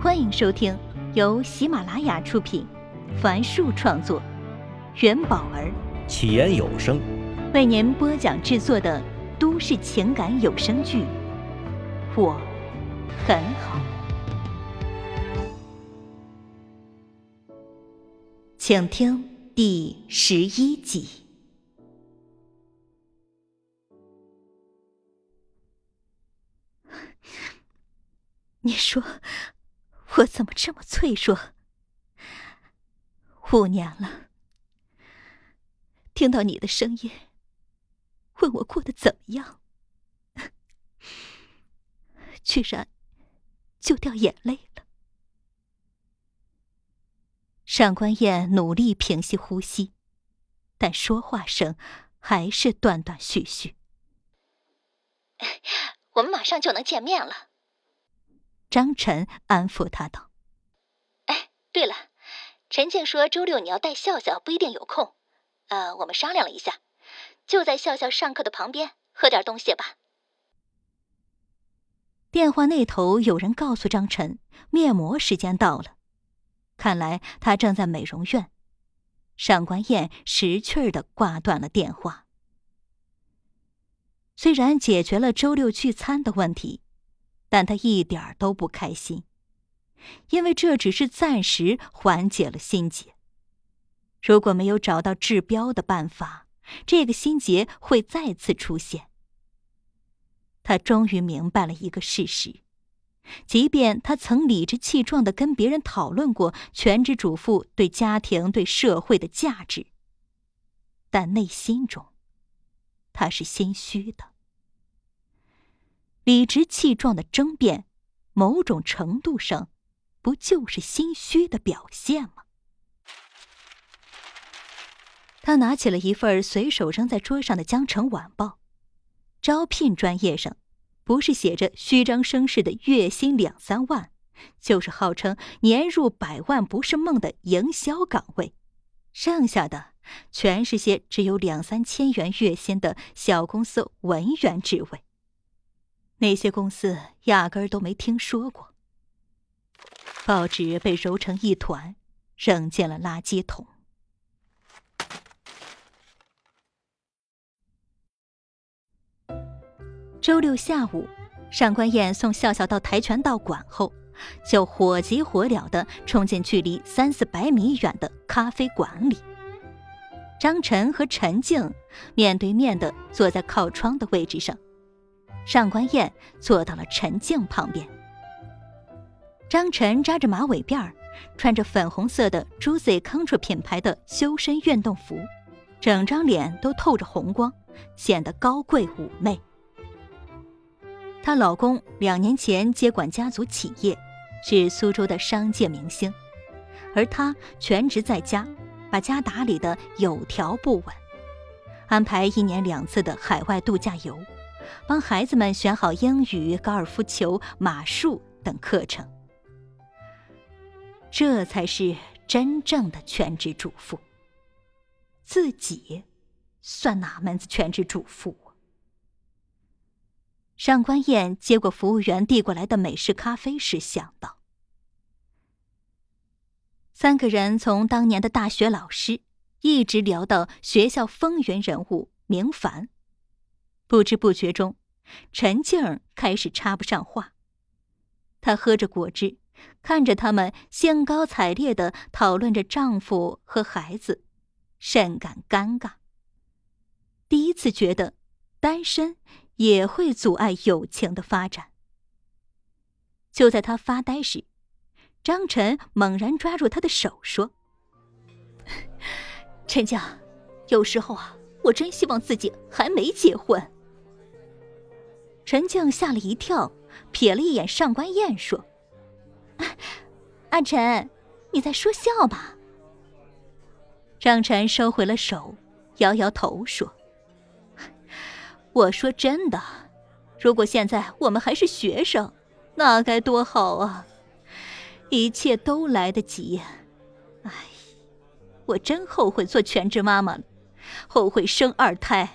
欢迎收听由喜马拉雅出品，凡树创作，元宝儿。起言有声。为您播讲制作的都市情感有声剧《我很好》，请听第十一集。你说我怎么这么脆弱？五年了，听到你的声音，问我过得怎么样，居然就掉眼泪了。上官燕努力平息呼吸，但说话声还是断断续续。我们马上就能见面了。张晨安抚他道：“哎，对了，陈静说周六你要带笑笑，不一定有空。呃，我们商量了一下，就在笑笑上课的旁边喝点东西吧。”电话那头有人告诉张晨，面膜时间到了，看来他正在美容院。上官燕识趣儿的挂断了电话。虽然解决了周六聚餐的问题。但他一点都不开心，因为这只是暂时缓解了心结。如果没有找到治标的办法，这个心结会再次出现。他终于明白了一个事实：即便他曾理直气壮的跟别人讨论过全职主妇对家庭、对社会的价值，但内心中，他是心虚的。理直气壮的争辩，某种程度上，不就是心虚的表现吗？他拿起了一份随手扔在桌上的《江城晚报》，招聘专业上，不是写着虚张声势的月薪两三万，就是号称年入百万不是梦的营销岗位，剩下的全是些只有两三千元月薪的小公司文员职位。那些公司压根儿都没听说过。报纸被揉成一团，扔进了垃圾桶。周六下午，上官燕送笑笑到跆拳道馆后，就火急火燎的冲进距离三四百米远的咖啡馆里。张晨和陈静面对面的坐在靠窗的位置上。上官燕坐到了陈静旁边。张晨扎着马尾辫儿，穿着粉红色的 Juicy Country 品牌的修身运动服，整张脸都透着红光，显得高贵妩媚。她老公两年前接管家族企业，是苏州的商界明星，而她全职在家，把家打理的有条不紊，安排一年两次的海外度假游。帮孩子们选好英语、高尔夫球、马术等课程，这才是真正的全职主妇。自己算哪门子全职主妇？上官燕接过服务员递过来的美式咖啡时，想到：三个人从当年的大学老师，一直聊到学校风云人物明凡。不知不觉中，陈静开始插不上话。她喝着果汁，看着他们兴高采烈的讨论着丈夫和孩子，甚感尴尬。第一次觉得，单身也会阻碍友情的发展。就在他发呆时，张晨猛然抓住他的手说：“ 陈静，有时候啊，我真希望自己还没结婚。”陈静吓了一跳，瞥了一眼上官燕，说：“阿晨，你在说笑吧？”张晨收回了手，摇摇头说：“我说真的，如果现在我们还是学生，那该多好啊！一切都来得及。哎，我真后悔做全职妈妈了，后悔生二胎。”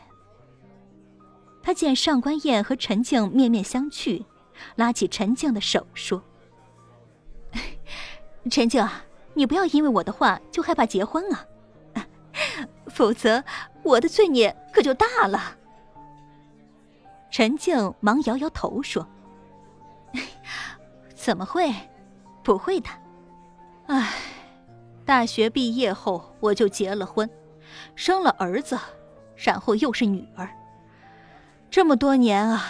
他见上官燕和陈静面面相觑，拉起陈静的手说：“陈静，你不要因为我的话就害怕结婚啊，否则我的罪孽可就大了。陈静忙摇摇头说：“怎么会？不会的。唉，大学毕业后我就结了婚，生了儿子，然后又是女儿。这么多年啊，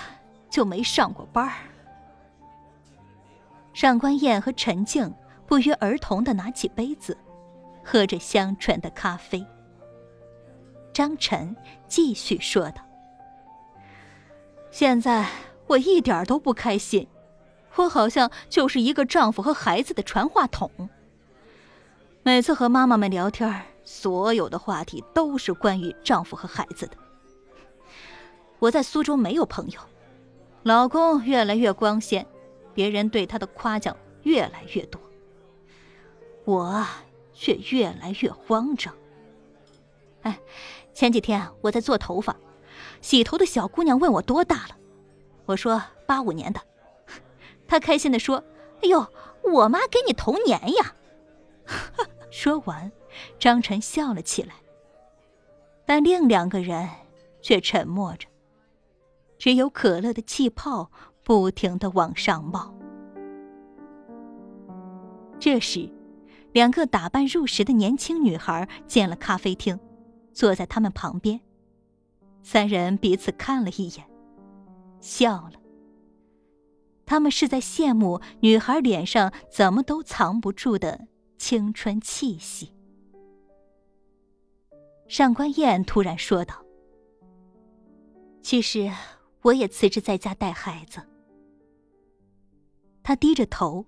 就没上过班儿。”上官燕和陈静不约而同的拿起杯子，喝着香醇的咖啡。张晨继续说道：“现在我一点都不开心，我好像就是一个丈夫和孩子的传话筒。每次和妈妈们聊天，所有的话题都是关于丈夫和孩子的。我在苏州没有朋友，老公越来越光鲜。”别人对他的夸奖越来越多，我却越来越慌张。哎，前几天我在做头发，洗头的小姑娘问我多大了，我说八五年的，她开心的说：“哎呦，我妈给你同年呀！” 说完，张晨笑了起来，但另两个人却沉默着，只有可乐的气泡。不停的往上冒。这时，两个打扮入时的年轻女孩进了咖啡厅，坐在他们旁边。三人彼此看了一眼，笑了。他们是在羡慕女孩脸上怎么都藏不住的青春气息。上官燕突然说道：“其实，我也辞职在家带孩子。”他低着头，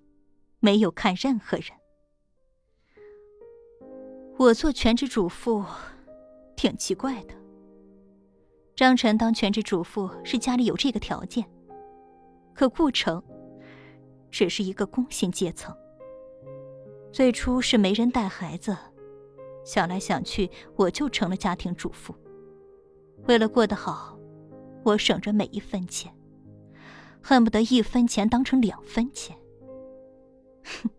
没有看任何人。我做全职主妇，挺奇怪的。张晨当全职主妇是家里有这个条件，可顾城只是一个工薪阶层。最初是没人带孩子，想来想去，我就成了家庭主妇。为了过得好，我省着每一分钱。恨不得一分钱当成两分钱。哼，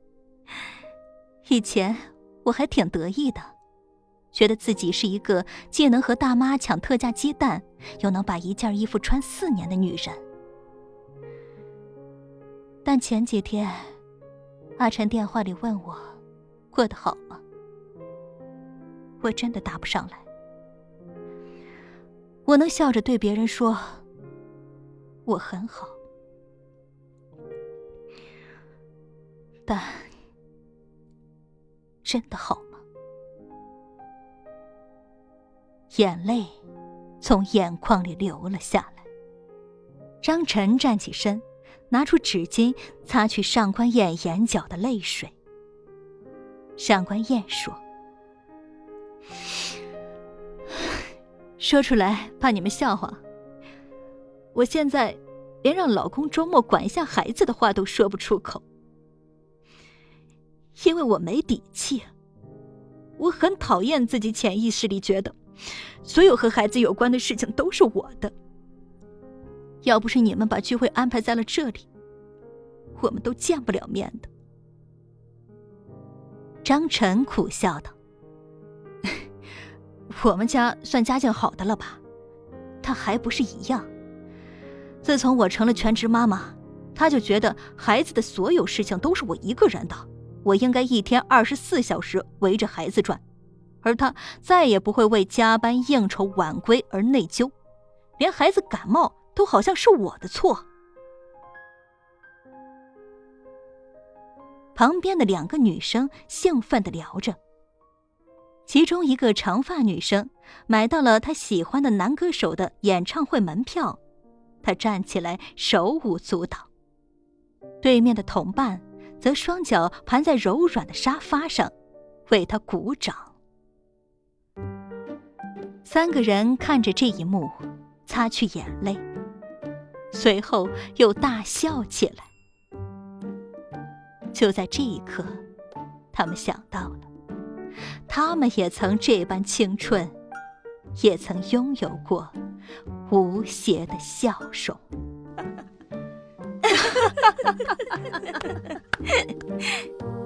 以前我还挺得意的，觉得自己是一个既能和大妈抢特价鸡蛋，又能把一件衣服穿四年的女人。但前几天，阿晨电话里问我过得好吗？我真的答不上来。我能笑着对别人说我很好。但真的好吗？眼泪从眼眶里流了下来。张晨站起身，拿出纸巾擦去上官燕眼角的泪水。上官燕说：“说出来怕你们笑话。我现在连让老公周末管一下孩子的话都说不出口。”因为我没底气，我很讨厌自己潜意识里觉得，所有和孩子有关的事情都是我的。要不是你们把聚会安排在了这里，我们都见不了面的。张晨苦笑道：“我们家算家境好的了吧？他还不是一样。自从我成了全职妈妈，他就觉得孩子的所有事情都是我一个人的。”我应该一天二十四小时围着孩子转，而他再也不会为加班应酬晚归而内疚，连孩子感冒都好像是我的错。旁边的两个女生兴奋的聊着，其中一个长发女生买到了她喜欢的男歌手的演唱会门票，她站起来手舞足蹈，对面的同伴。则双脚盘在柔软的沙发上，为他鼓掌。三个人看着这一幕，擦去眼泪，随后又大笑起来。就在这一刻，他们想到了，他们也曾这般青春，也曾拥有过无邪的笑容。